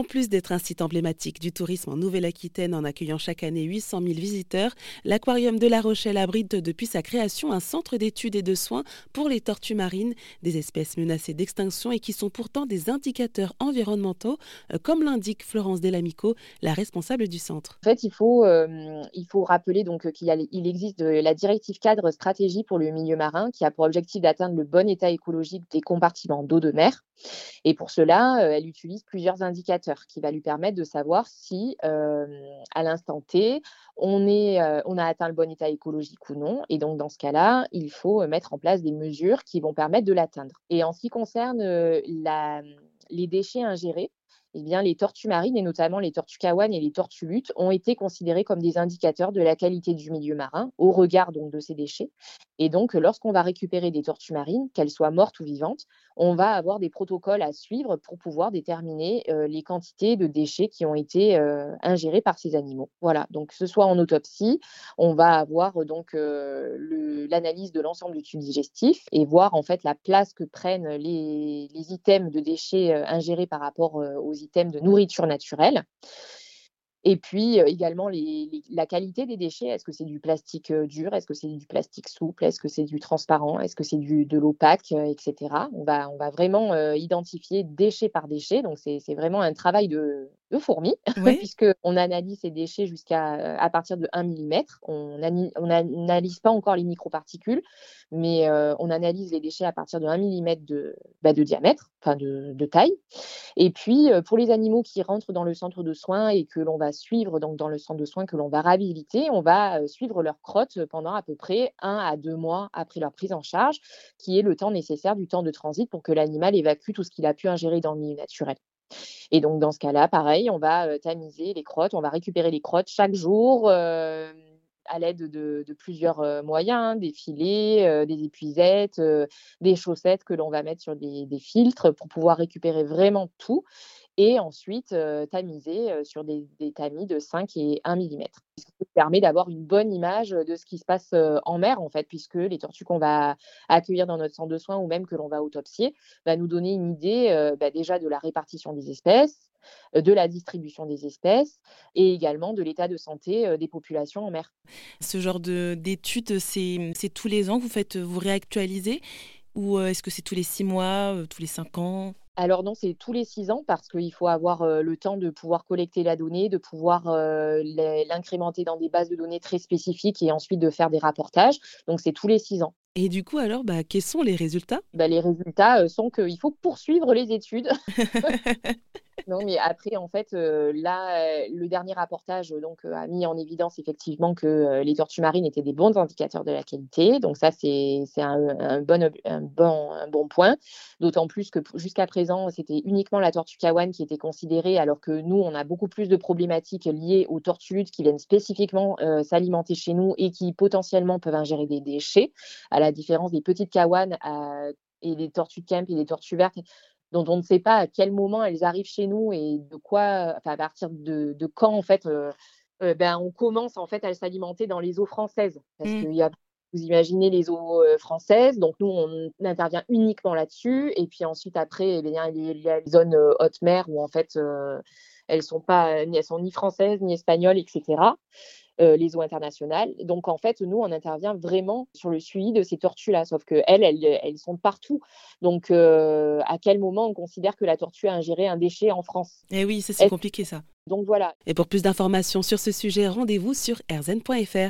En plus d'être un site emblématique du tourisme en Nouvelle-Aquitaine en accueillant chaque année 800 000 visiteurs, l'aquarium de La Rochelle abrite depuis sa création un centre d'études et de soins pour les tortues marines, des espèces menacées d'extinction et qui sont pourtant des indicateurs environnementaux, euh, comme l'indique Florence Delamico, la responsable du centre. En fait, il faut, euh, rappeler donc qu'il il existe la directive cadre stratégie pour le milieu marin qui a pour objectif d'atteindre le bon état écologique des compartiments d'eau de mer. Et pour cela, euh, elle utilise plusieurs indicateurs qui va lui permettre de savoir si, à l'instant T, on, a atteint le bon état écologique ou non. Et donc, dans ce cas-là, il faut mettre en place des mesures qui vont permettre de l'atteindre. Et en ce qui concerne les déchets ingérés, eh bien, les tortues marines, et notamment les tortues kawan et les tortues luttes, ont été considérées comme des indicateurs de la qualité du milieu marin au regard donc, de ces déchets. Et donc, lorsqu'on va récupérer des tortues marines, qu'elles soient mortes ou vivantes, on va avoir des protocoles à suivre pour pouvoir déterminer euh, les quantités de déchets qui ont été euh, ingérés par ces animaux. Voilà, donc ce soit en autopsie, on va avoir euh, donc l'analyse de l'ensemble du tube digestif et voir en fait la place que prennent les items de déchets ingérés par rapport aux items de nourriture naturelle. Et puis également la qualité des déchets. Est-ce que c'est du plastique dur? Est-ce que c'est du plastique souple? Est-ce que c'est du transparent? Est-ce que c'est de l'opaque Etc. On va, on va vraiment identifier déchet par déchet. Donc c'est vraiment un travail de, de fourmis, puisqu'on analyse ces déchets jusqu'à à partir de 1 mm. On n'analyse pas encore les microparticules, mais on analyse les déchets à partir de 1 mm de, bah, de diamètre, enfin de, de, taille. Et puis, pour les animaux qui rentrent dans le centre de soins et que l'on va suivre donc dans le centre de soins, que l'on va réhabiliter, on va suivre leur crotte pendant à peu près 1 à 2 mois après leur prise en charge, qui est le temps nécessaire du temps de transit pour que l'animal évacue tout ce qu'il a pu ingérer dans le milieu naturel. Et donc, dans ce cas-là, pareil, on va tamiser les crottes, on va récupérer les crottes chaque jour à l'aide de, plusieurs moyens, des filets, des épuisettes, des chaussettes que l'on va mettre sur des, filtres pour pouvoir récupérer vraiment tout et ensuite tamiser sur des, tamis de 5 et 1 mm. Permet d'avoir une bonne image de ce qui se passe en mer, en fait, puisque les tortues qu'on va accueillir dans notre centre de soins ou même que l'on va autopsier va nous donner une idée bah, déjà de la répartition des espèces, de la distribution des espèces et également de l'état de santé des populations en mer. Ce genre d'études, c'est tous les ans que vous faites, vous réactualisez ou est-ce que c'est tous les six mois, tous les cinq ans? Alors non, c'est tous les six ans parce qu'il faut avoir le temps de pouvoir collecter la donnée, de pouvoir l'incrémenter dans des bases de données très spécifiques et ensuite de faire des rapportages. Donc c'est tous les six ans. Et du coup, alors, bah, quels sont les résultats? Bah, Les résultats sont qu'il faut poursuivre les études. mais après, en fait, euh, là, euh, le dernier rapportage donc, euh, a mis en évidence effectivement que les tortues marines étaient des bons indicateurs de la qualité. Donc ça, c'est un, bon, un, bon, un bon point. D'autant plus que jusqu'à présent, c'était uniquement la tortue kawan qui était considérée, alors que nous, on a beaucoup plus de problématiques liées aux tortues qui viennent spécifiquement s'alimenter chez nous et qui potentiellement peuvent ingérer des déchets, à la différence des petites kawan et des tortues de camp et des tortues vertes dont on ne sait pas à quel moment elles arrivent chez nous et de quoi, enfin, à partir de, quand en fait, euh, euh, ben, on commence en fait à s'alimenter dans les eaux françaises. Parce mmh. y a, vous imaginez les eaux euh, françaises, donc nous on intervient uniquement là-dessus. Et puis ensuite après, eh bien, il y a les zones haute mer où en fait elles sont pas, elles sont ni françaises ni espagnoles, etc. Euh, les eaux internationales. Donc, en fait, nous, on intervient vraiment sur le suivi de ces tortues-là, sauf qu'elles, elles, elles sont partout. Donc, euh, à quel moment on considère que la tortue a ingéré un déchet en France? Eh oui, ça, c'est compliqué, ça. Donc, voilà. Et pour plus d'informations sur ce sujet, rendez-vous sur rzn.fr.